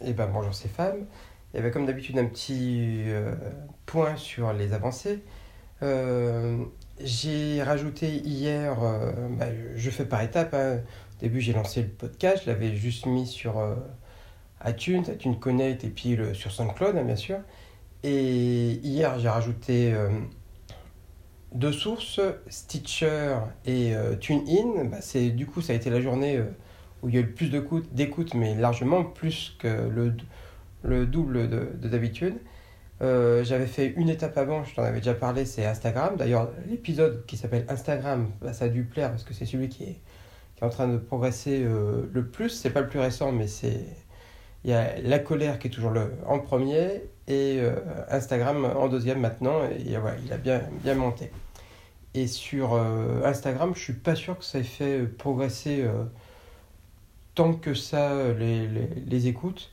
Et ben bonjour c'est Fab. Il y comme d'habitude un petit euh, point sur les avancées. Euh, j'ai rajouté hier, euh, bah, je fais par étapes. Hein. Au début j'ai lancé le podcast, je l'avais juste mis sur iTunes, iTunes Connect et puis le, sur SoundCloud hein, bien sûr. Et hier j'ai rajouté deux sources, Stitcher et TuneIn. Bah, c'est, du coup ça a été la journée où il y a eu plus d'écoute, mais largement plus que le, le double de, d'habitude. Euh, j'avais fait une étape avant, je t'en avais déjà parlé, c'est Instagram. D'ailleurs, l'épisode qui s'appelle Instagram, bah, ça a dû plaire parce que c'est celui qui est, qui est en train de progresser euh, le plus. C'est pas le plus récent, mais c'est. Il y a La colère qui est toujours en premier et euh, Instagram en deuxième maintenant. Et voilà, il a bien, bien monté. Et sur Instagram, je suis pas sûr que ça ait fait progresser tant que ça les, les, les écoutes.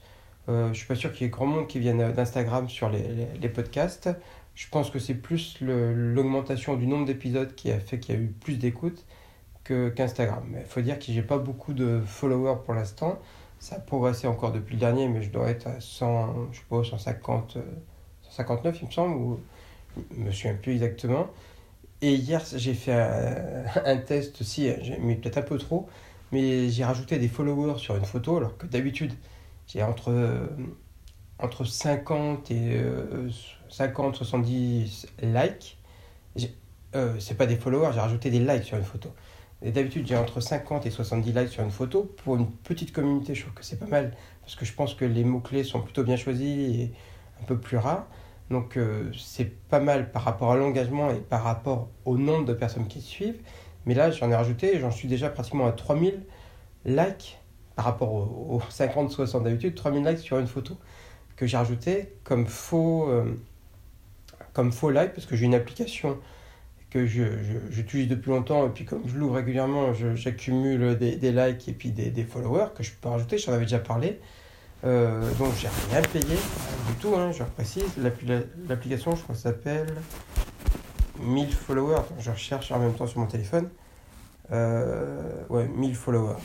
Euh, je suis pas sûr qu'il y ait grand monde qui vienne d'Instagram sur les, les, podcasts. Je pense que c'est plus l'augmentation du nombre d'épisodes qui a fait qu'il y a eu plus d'écoutes qu'Instagram. mais il faut dire que j'ai pas beaucoup de followers pour l'instant. Ça a progressé encore depuis le dernier, mais je dois être à 100, je sais pas, 150, 159 il me semble, ou je me souviens plus exactement. Et hier, j'ai fait un, test aussi, j'ai mis peut-être un peu trop, mais j'ai rajouté des followers sur une photo, alors que d'habitude, j'ai entre, euh, entre 50 et 50, 70 likes. Euh, c'est pas des followers, j'ai rajouté des likes sur une photo. Et d'habitude, j'ai entre 50 et 70 likes sur une photo. Pour une petite communauté, je trouve que c'est pas mal. Parce que je pense que les mots-clés sont plutôt bien choisis et un peu plus rares. Donc euh, c'est pas mal par rapport à l'engagement et par rapport au nombre de personnes qui suivent. Mais là, j'en ai rajouté, j'en suis déjà pratiquement à 3000 likes par rapport aux, 50-60 d'habitude, 3000 likes sur une photo que j'ai rajouté comme faux, euh, comme faux like parce que j'ai une application que j'utilise depuis longtemps et puis comme je l'ouvre régulièrement, j'accumule des, des, likes et puis des, des, followers que je peux rajouter, j'en avais déjà parlé. Euh, donc j'ai rien payé du tout, hein, je précise. L'application, je crois s'appelle 1000 followers. je recherche en même temps sur mon téléphone. Euh, ouais, 1000 followers.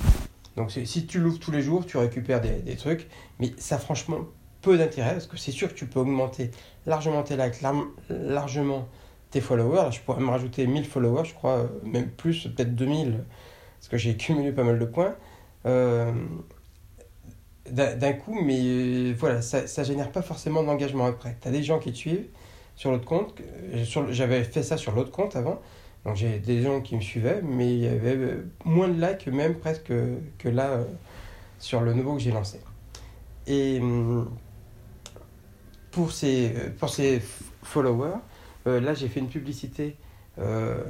Donc si tu l'ouvres tous les jours, tu récupères des, trucs. Mais ça franchement peu d'intérêt parce que c'est sûr que tu peux augmenter largement tes likes, largement tes followers. je pourrais me rajouter 1000 followers, je crois, euh, même plus, peut-être 2000, parce que j'ai cumulé pas mal de points. Euh, d'un coup, mais voilà, ça, ça génère pas forcément d'engagement après. Tu as des gens qui te suivent sur l'autre compte, j'avais fait ça sur l'autre compte avant, donc j'ai des gens qui me suivaient, mais il y avait moins de likes même presque que là euh, sur le nouveau que j'ai lancé. Et hum, pour ces, pour ces followers, euh, là j'ai fait une publicité, euh,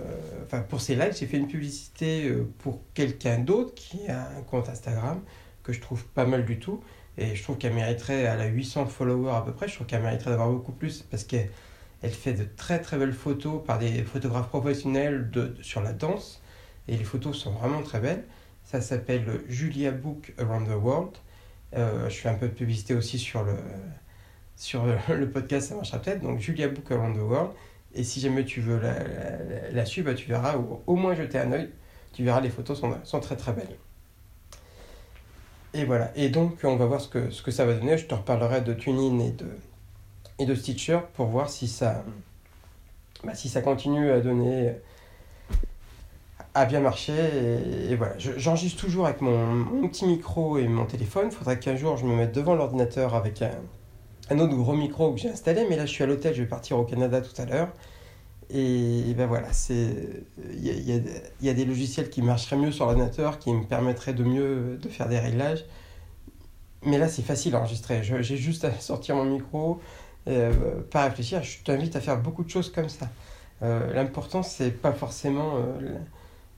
enfin pour ces likes, j'ai fait une publicité pour quelqu'un d'autre qui a un compte Instagram que je trouve pas mal du tout. Et je trouve qu'elle mériterait, à la 800 followers à peu près, je trouve qu'elle mériterait d'avoir beaucoup plus parce qu'elle elle fait de très très belles photos par des photographes professionnels de, sur la danse. Et les photos sont vraiment très belles. Ça s'appelle Julia Book Around the World. Euh, je fais un peu de publicité aussi sur le, sur le podcast, ça marchera peut-être. Donc Julia Book Around the World. Et si jamais tu veux la, la, suivre, bah, tu verras, ou au moins jeter un oeil, tu verras les photos sont, sont très très belles. Et voilà. Et donc on va voir ce que, ce que ça va donner. Je te reparlerai de TuneIn et de, et de Stitcher pour voir si ça, bah, si ça continue à donner, à bien marcher. J'enregistre toujours avec mon, petit micro et mon téléphone. Il faudrait qu'un jour je me mette devant l'ordinateur avec un, autre gros micro que j'ai installé. Mais là, je suis à l'hôtel, je vais partir au Canada tout à l'heure. Et, ben voilà, il y a, y, y a, des logiciels qui marcheraient mieux sur l'ordinateur, qui me permettraient de mieux de faire des réglages. Mais là, c'est facile à enregistrer. J'ai juste à sortir mon micro, euh, pas réfléchir. Je t'invite à faire beaucoup de choses comme ça. Euh, L'important, c'est pas forcément. Euh,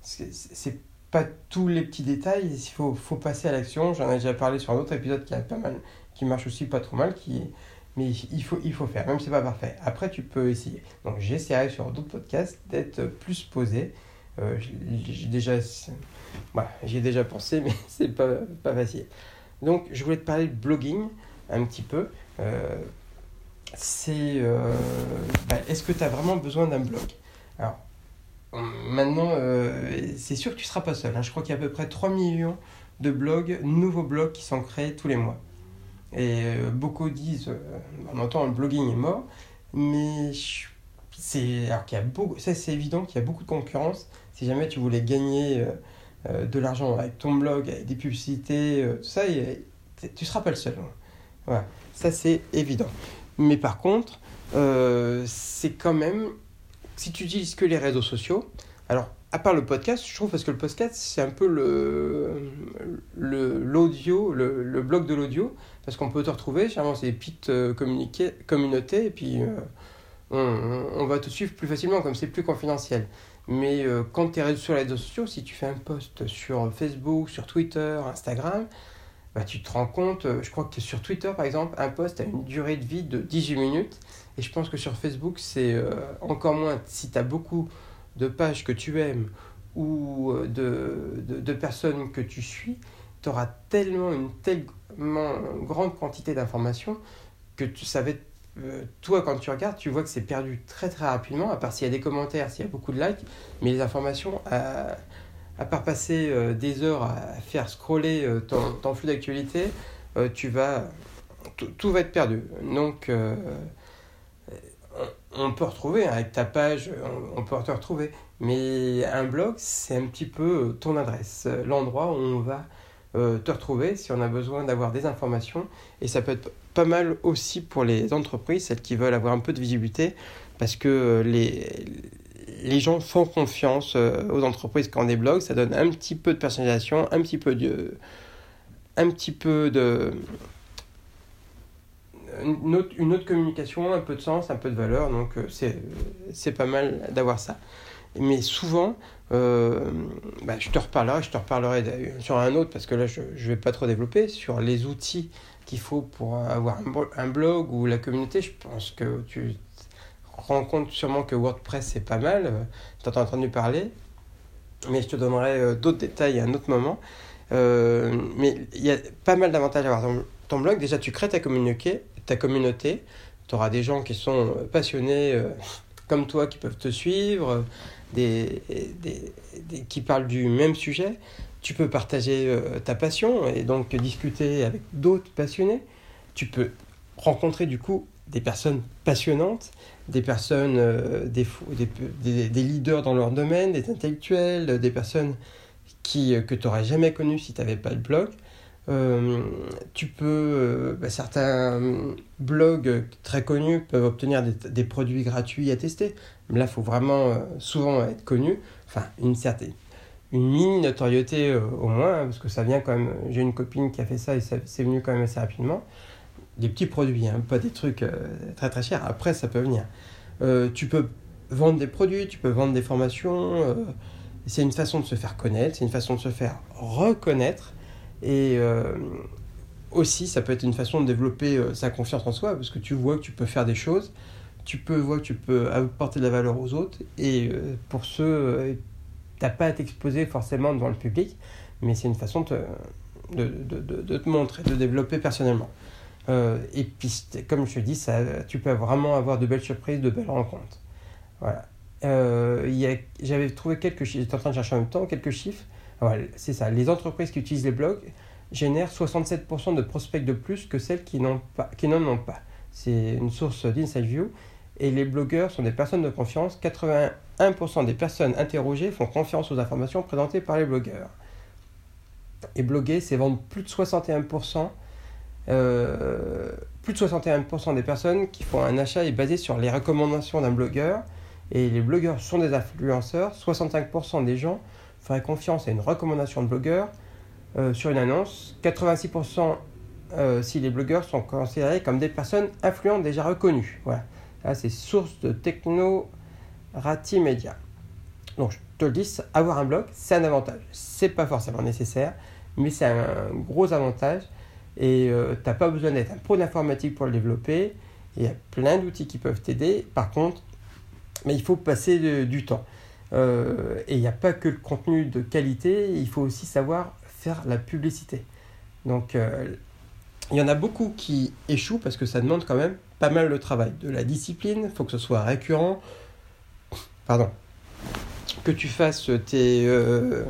c'est pas tous les petits détails. Il faut, faut passer à l'action. J'en ai déjà parlé sur un autre épisode qui a pas mal, qui marche aussi pas trop mal, qui mais il faut, il faut faire, même si c'est pas parfait. Après, tu peux essayer. Donc, j'essaierai sur d'autres podcasts d'être plus posé. Euh, j'ai déjà, bah, j'y ai déjà pensé, mais c'est pas, pas facile. Donc, je voulais te parler de blogging un petit peu. Euh, c'est euh, bah, est-ce que tu as vraiment besoin d'un blog? Alors, maintenant, euh, c'est sûr que tu ne seras pas seul. Hein. Je crois qu'il y a à peu près 3 millions de blogs, nouveaux blogs qui sont créés tous les mois. Et beaucoup disent, on entend le blogging est mort, mais c'est alors ça c'est évident qu'il y a beaucoup de concurrence. Si jamais tu voulais gagner de l'argent avec ton blog, avec des publicités, tout ça, tu seras pas le seul. Voilà, ça c'est évident. Mais par contre, c'est quand même, si tu utilises que les réseaux sociaux, alors à part le podcast, je trouve parce que le podcast, c'est un peu le l'audio, le, le, blog de l'audio, parce qu'on peut te retrouver, généralement c'est des petites euh, communautés, et puis euh, on, on, va te suivre plus facilement, comme c'est plus confidentiel. Mais euh, quand tu es sur les réseaux sociaux, si tu fais un post sur Facebook, sur Twitter, Instagram, bah, tu te rends compte, je crois que sur Twitter par exemple, un post a une durée de vie de 18 minutes, et je pense que sur Facebook, c'est encore moins, si tu as beaucoup de pages que tu aimes ou euh, de, de, personnes que tu suis, tu auras tellement une tellement grande quantité d'informations que tu savais euh, toi quand tu regardes tu vois que c'est perdu très très rapidement à part s'il y a des commentaires s'il y a beaucoup de likes. Mais les informations à part passer euh, des heures à faire scroller ton, ton, flux d'actualité tu vas tout va être perdu donc on peut retrouver hein, avec ta page, on, peut te retrouver. Mais un blog, c'est un petit peu euh, ton adresse, euh, l'endroit où on va euh, te retrouver si on a besoin d'avoir des informations. Et ça peut être pas mal aussi pour les entreprises, celles qui veulent avoir un peu de visibilité, parce que les, les gens font confiance aux entreprises quand des blogs, ça donne un petit peu de personnalisation, un petit peu de, une autre, communication, un peu de sens, un peu de valeur. Donc euh, c'est pas mal d'avoir ça. Mais souvent, euh, bah, je te reparlerai, je te reparlerai sur un autre parce que là je ne vais pas trop développer sur les outils qu'il faut pour avoir un, blog ou la communauté. Je pense que tu rends compte sûrement que WordPress c'est pas mal. Euh, tu as entendu parler, mais je te donnerai d'autres détails à un autre moment. mais il y a pas mal d'avantages à avoir ton, ton blog. Déjà, tu crées ta communauté, ta communauté. Tu auras des gens qui sont euh, passionnés euh, comme toi, qui peuvent te suivre, qui parlent du même sujet. Tu peux partager euh, ta passion et donc discuter avec d'autres passionnés. Tu peux rencontrer du coup des personnes passionnantes, des personnes, des, des, des, leaders dans leur domaine, des intellectuels, des personnes qui, que tu n'aurais jamais connues si tu n'avais pas le blog. Euh, tu peux, euh, bah, certains blogs très connus peuvent obtenir des, produits gratuits à tester. Là, il faut vraiment euh, souvent être connu, enfin une certaine, une mini notoriété au moins, hein, parce que ça vient quand même. J'ai une copine qui a fait ça et c'est venu quand même assez rapidement. Des petits produits, hein, pas des trucs très très chers. Après, ça peut venir. tu peux vendre des produits, tu peux vendre des formations. c'est une façon de se faire connaître, c'est une façon de se faire reconnaître. Et euh, aussi, ça peut être une façon de développer euh, sa confiance en soi, parce que tu vois que tu peux faire des choses, tu peux voir que tu peux apporter de la valeur aux autres, et euh, pour ce, tu n'as pas à t'exposer forcément devant le public, mais c'est une façon de, de, te montrer, de développer personnellement. Et puis, comme je te dis, tu peux vraiment avoir de belles surprises, de belles rencontres. Voilà. J'avais trouvé quelques chiffres, j'étais en train de chercher en même temps quelques chiffres c'est ça. Les entreprises qui utilisent les blogs génèrent 67% de prospects de plus que celles qui n'en ont pas. C'est une source d'Inside View. Et les blogueurs sont des personnes de confiance. 81% des personnes interrogées font confiance aux informations présentées par les blogueurs. Et bloguer, c'est vendre plus de 61%. Euh, plus de 61% des personnes qui font un achat est basé sur les recommandations d'un blogueur. Et les blogueurs sont des influenceurs. 65% des gens ferait confiance à une recommandation de blogueur euh, sur une annonce. 86% euh, si les blogueurs sont considérés comme des personnes influentes déjà reconnues. Voilà. Là, c'est source de Techno Rati Media. Donc, je te le dis, avoir un blog, c'est un avantage. C'est pas forcément nécessaire, mais c'est un gros avantage. Et euh, tu n'as pas besoin d'être un pro d'informatique pour le développer. Il y a plein d'outils qui peuvent t'aider. Par contre, mais il faut passer du temps. Euh, et il n'y a pas que le contenu de qualité, il faut aussi savoir faire la publicité. Donc euh, il y en a beaucoup qui échouent parce que ça demande quand même pas mal de travail, de la discipline, il faut que ce soit récurrent. Pardon. Que tu fasses tes, euh,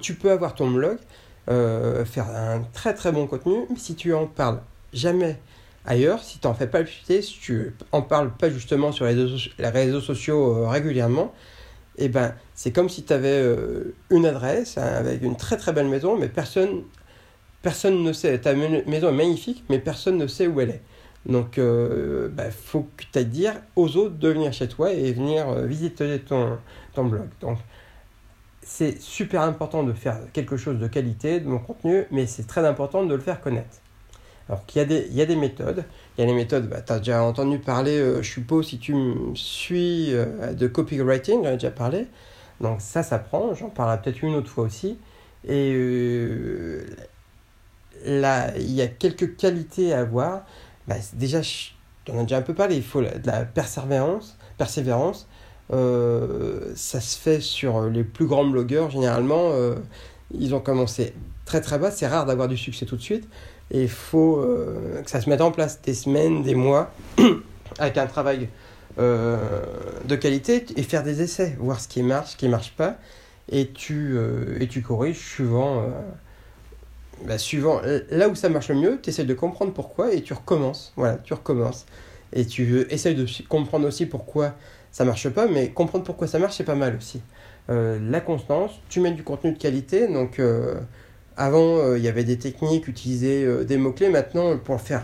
tu peux avoir ton blog, faire un très très bon contenu, mais si tu en parles jamais ailleurs, si tu n'en fais pas le si tu en parles pas justement sur les réseaux, sociaux régulièrement, eh ben, c'est comme si tu avais une adresse avec une très très belle maison, mais personne, personne ne sait. Ta maison est magnifique, mais personne ne sait où elle est. Donc, il euh, bah, faut que tu ailles dire aux autres de venir chez toi et venir euh, visiter ton, ton blog. Donc, c'est super important de faire quelque chose de qualité, de mon contenu, mais c'est très important de le faire connaître. Alors qu'il y, il y a des méthodes. Il y a des méthodes, bah, tu as déjà entendu parler, euh, je suppose, si tu me suis, de copywriting, j'en ai déjà parlé. Donc ça, ça prend. J'en parlerai peut-être une autre fois aussi. Et là, il y a quelques qualités à avoir bah, déjà, on a déjà un peu parlé, il faut de la persévérance. persévérance. Euh, ça se fait sur les plus grands blogueurs, généralement. Euh, ils ont commencé très très bas. C'est rare d'avoir du succès tout de suite. Et il faut euh, que ça se mette en place des semaines, des mois, avec un travail de qualité et faire des essais, voir ce qui marche, ce qui ne marche pas. Et tu, et tu corriges suivant bah, suivant, là où ça marche le mieux, tu essaies de comprendre pourquoi et tu recommences. Voilà, tu recommences. Et tu essayes de comprendre aussi pourquoi ça marche pas, mais comprendre pourquoi ça marche, c'est pas mal aussi. Euh, la constance, tu mets du contenu de qualité. Donc, euh, avant, euh, il y avait des techniques, utiliser des mots-clés. Maintenant, pour faire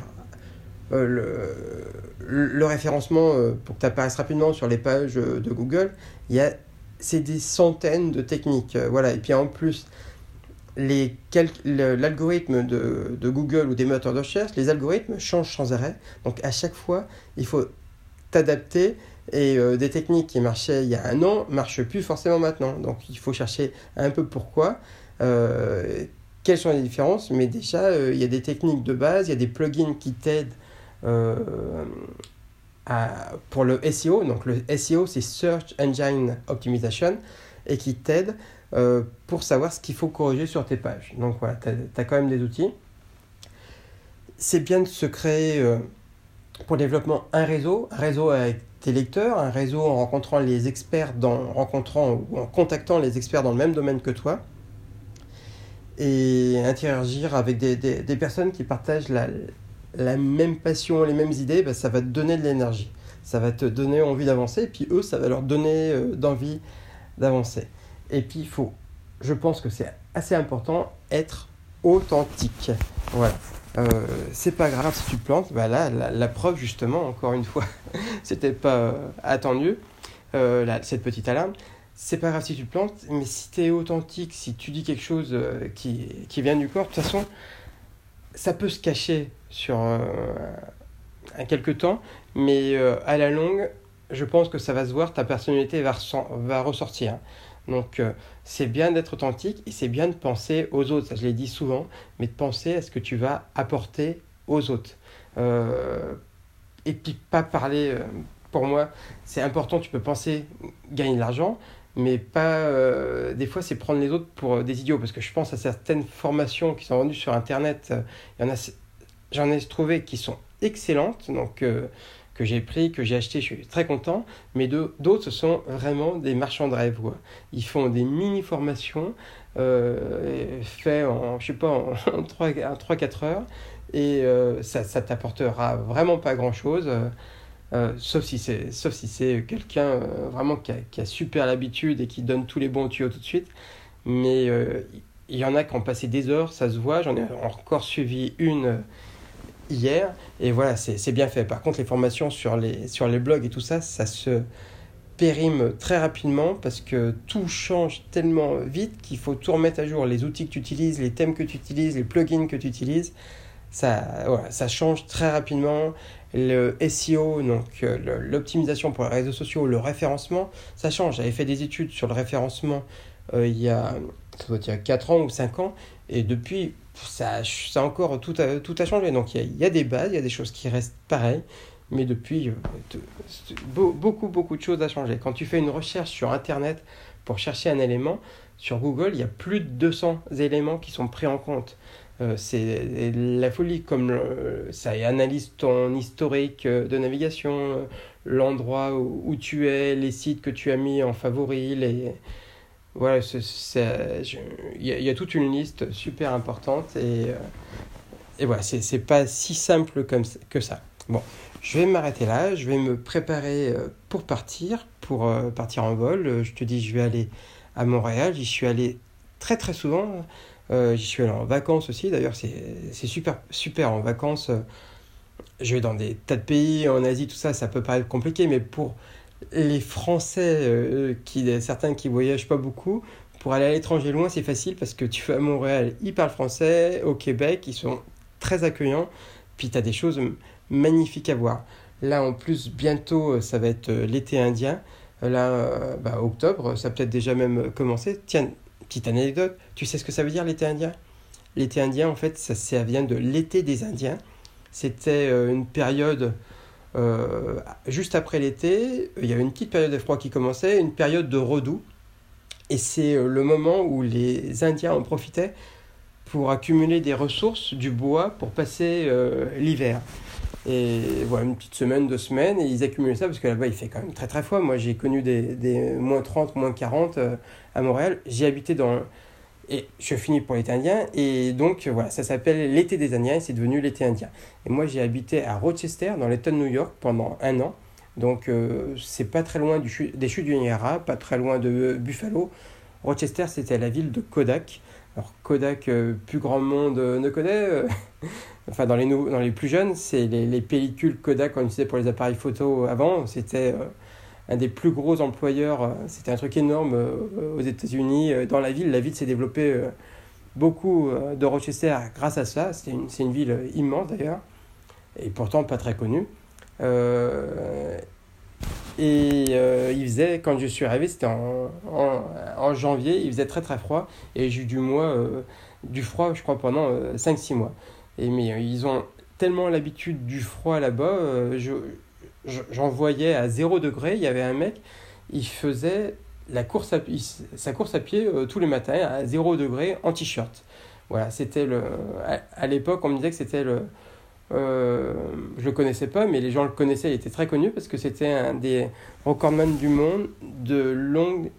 le, référencement, pour que tu apparaisses rapidement sur les pages de Google, il y a c'est des centaines de techniques. voilà. Et puis en plus, l'algorithme de, de, Google ou des moteurs de recherche, les algorithmes changent sans arrêt. Donc à chaque fois, il faut t'adapter et euh, des techniques qui marchaient il y a un an ne marchent plus forcément maintenant. Donc il faut chercher un peu pourquoi, euh, quelles sont les différences, mais déjà euh, il y a des techniques de base, il y a des plugins qui t'aident pour le SEO. Donc le SEO c'est Search Engine Optimization et qui t'aide euh, pour savoir ce qu'il faut corriger sur tes pages. Donc voilà, tu as, quand même des outils. C'est bien de se créer pour le développement un réseau, un réseau avec tes lecteurs, un réseau en rencontrant les experts, dans, rencontrant ou en contactant les experts dans le même domaine que toi et interagir avec des, personnes qui partagent la, la, même passion, les mêmes idées, bah, ça va te donner de l'énergie. Ça va te donner envie d'avancer, et puis eux, ça va leur donner euh, d'envie d'avancer. Et puis, il faut, je pense que c'est assez important, être authentique. Voilà. Euh, c'est pas grave si tu plantes. Bah là, la, preuve, justement, encore une fois, c'était pas euh, attendu, euh, cette petite alarme. C'est pas grave si tu plantes, mais si tu es authentique, si tu dis quelque chose qui, vient du corps, de toute façon, ça peut se cacher sur un quelques temps, mais à la longue, je pense que ça va se voir, ta personnalité va ressortir. Donc euh, c'est bien d'être authentique et c'est bien de penser aux autres, ça je l'ai dit souvent, mais de penser à ce que tu vas apporter aux autres. Euh, et puis pas parler, euh, pour moi, c'est important, tu peux penser gagner de l'argent, mais pas des fois c'est prendre les autres pour des idiots, parce que je pense à certaines formations qui sont vendues sur Internet, j'en ai trouvé qui sont excellentes, donc que j'ai pris, que j'ai acheté, je suis très content. Mais d'autres, ce sont vraiment des marchands de rêve. Ils font des mini-formations euh, faites en, je sais pas, en, 3-4 heures. Et euh, ça, t'apportera vraiment pas grand-chose. Euh, sauf si c'est si quelqu'un euh, vraiment qui a, super l'habitude et qui donne tous les bons tuyaux tout de suite mais il y en a qui ont passé des heures ça se voit j'en ai encore suivi une hier. Et voilà, c'est bien fait. Par contre, les formations sur les, sur les blogs et tout ça, ça se périme très rapidement parce que tout change tellement vite qu'il faut tout remettre à jour. Les outils que tu utilises, les thèmes que tu utilises, les plugins que tu utilises, ça, voilà, ça change très rapidement. Le SEO, donc euh, l'optimisation pour les réseaux sociaux, le référencement, ça change. J'avais fait des études sur le référencement euh, il, y a, ça doit dire 4 ans ou 5 ans, et depuis, ça, ça encore tout a, tout a changé. Donc il y, a, des bases, il y a des choses qui restent pareilles, mais depuis, euh, beaucoup, beaucoup de choses ont changé. Quand tu fais une recherche sur Internet pour chercher un élément, sur Google, il y a plus de 200 éléments qui sont pris en compte. Euh, c'est la folie, comme ça analyse ton historique de navigation, l'endroit où, où, tu es, les sites que tu as mis en favori, les, voilà, il y, a toute une liste super importante et, euh, et voilà, c'est pas si simple comme, que ça. Bon, je vais m'arrêter là, je vais me préparer euh, pour partir, pour euh, partir en vol. Je te dis, je vais aller à Montréal, j'y suis allé très très souvent. j'y suis allé en vacances aussi, d'ailleurs c'est super, super en vacances. Je vais dans des tas de pays, en Asie, tout ça, ça peut paraître compliqué, mais pour les Français, euh, qui, certains qui voyagent pas beaucoup, pour aller à l'étranger loin, c'est facile parce que tu vas à Montréal, ils parlent français, au Québec, ils sont très accueillants, puis tu as des choses magnifiques à voir. Là, en plus, bientôt, euh, ça va être euh, l'été indien. Là, bah, octobre, ça peut-être déjà même commencé. Tiens, petite anecdote, tu sais ce que ça veut dire l'été indien? L'été indien, en fait, ça vient de l'été des Indiens. C'était une période euh, juste après l'été, il y avait une petite période de froid qui commençait, une période de redoux. Et c'est euh, le moment où les Indiens en profitaient pour accumuler des ressources, du bois, pour passer euh, l'hiver. Et voilà, une petite semaine, deux semaines, et ils accumulaient ça parce que là-bas il fait quand même très très froid. Moi j'ai connu des, des moins 30, moins 40 à Montréal. J'ai habité dans, et je finis pour l'été indien. Et donc, voilà, ça s'appelle l'été des Indiens et c'est devenu l'été indien. Et moi, j'ai habité à Rochester, dans l'État de New York, pendant un an. Donc, euh, c'est pas très loin du, des chutes du Niagara, pas très loin de Buffalo. Rochester, c'était la ville de Kodak. Alors, Kodak, euh, plus grand monde euh, ne connaît. enfin, dans les, dans les plus jeunes, c'est les, les, pellicules Kodak qu'on utilisait pour les appareils photo avant. C'était un des plus gros employeurs. Euh, c'était un truc énorme euh, aux États-Unis. Euh, dans la ville, la ville s'est développée beaucoup de Rochester grâce à ça. C'est une, ville immense d'ailleurs, et pourtant pas très connue. et il faisait, quand je suis arrivé, c'était en, janvier, il faisait très très froid, et j'ai eu du, mois, du froid, je crois, pendant 5-6 mois. Et, mais ils ont tellement l'habitude du froid là-bas, j'en voyais à 0 degré, il y avait un mec, il faisait la course à, sa course à pied euh, tous les matins à 0 degré en t-shirt. Voilà, c'était le. À, l'époque, on me disait que c'était le. Euh, je le connaissais pas, mais les gens le connaissaient, il était très connu parce que c'était un des recordman du monde de longue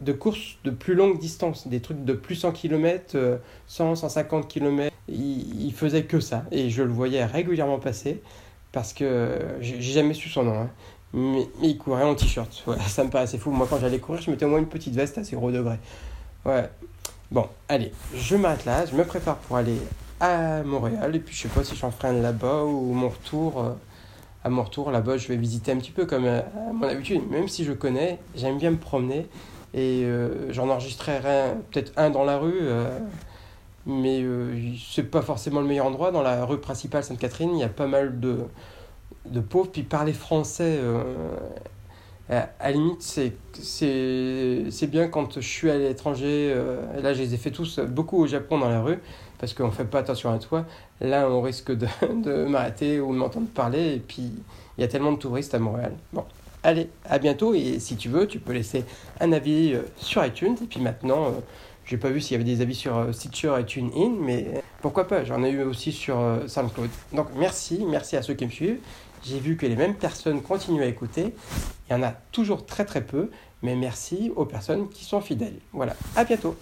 de courses de plus longue distance, des trucs de plus 100 km, 100, 150 km. Il, il faisait que ça et je le voyais régulièrement passer parce que j'ai jamais su son nom. Hein. Mais, il courait en t-shirt. ça me paraissait fou. Moi, quand j'allais courir, je mettais au moins une petite veste à 0 degré. Ouais. Bon, allez, je m'arrête là. Je me prépare pour aller à Montréal. Et puis, je sais pas si j'en ferai un là-bas ou mon retour. Euh, à mon retour, là-bas, je vais visiter un petit peu comme euh, à mon habitude. Même si je connais, j'aime bien me promener. Et euh, j'en enregistrerai peut-être un dans la rue mais euh, c'est pas forcément le meilleur endroit. Dans la rue principale Sainte-Catherine, il y a pas mal de, de pauvres. Puis parler français, euh, à, la limite, c'est bien quand je suis à l'étranger. Euh, là, je les ai fait tous, beaucoup au Japon dans la rue, parce qu'on fait pas attention à toi. Là, on risque de, de m'arrêter ou de m'entendre parler. Et puis, il y a tellement de touristes à Montréal. Bon. Allez, à bientôt et si tu veux, tu peux laisser un avis sur iTunes. Et puis maintenant, j'ai pas vu s'il y avait des avis sur euh, Stitcher et TuneIn, mais pourquoi pas, j'en ai eu aussi sur euh, SoundCloud. Donc merci, merci à ceux qui me suivent. J'ai vu que les mêmes personnes continuent à écouter. Il y en a toujours très très peu, mais merci aux personnes qui sont fidèles. Voilà, à bientôt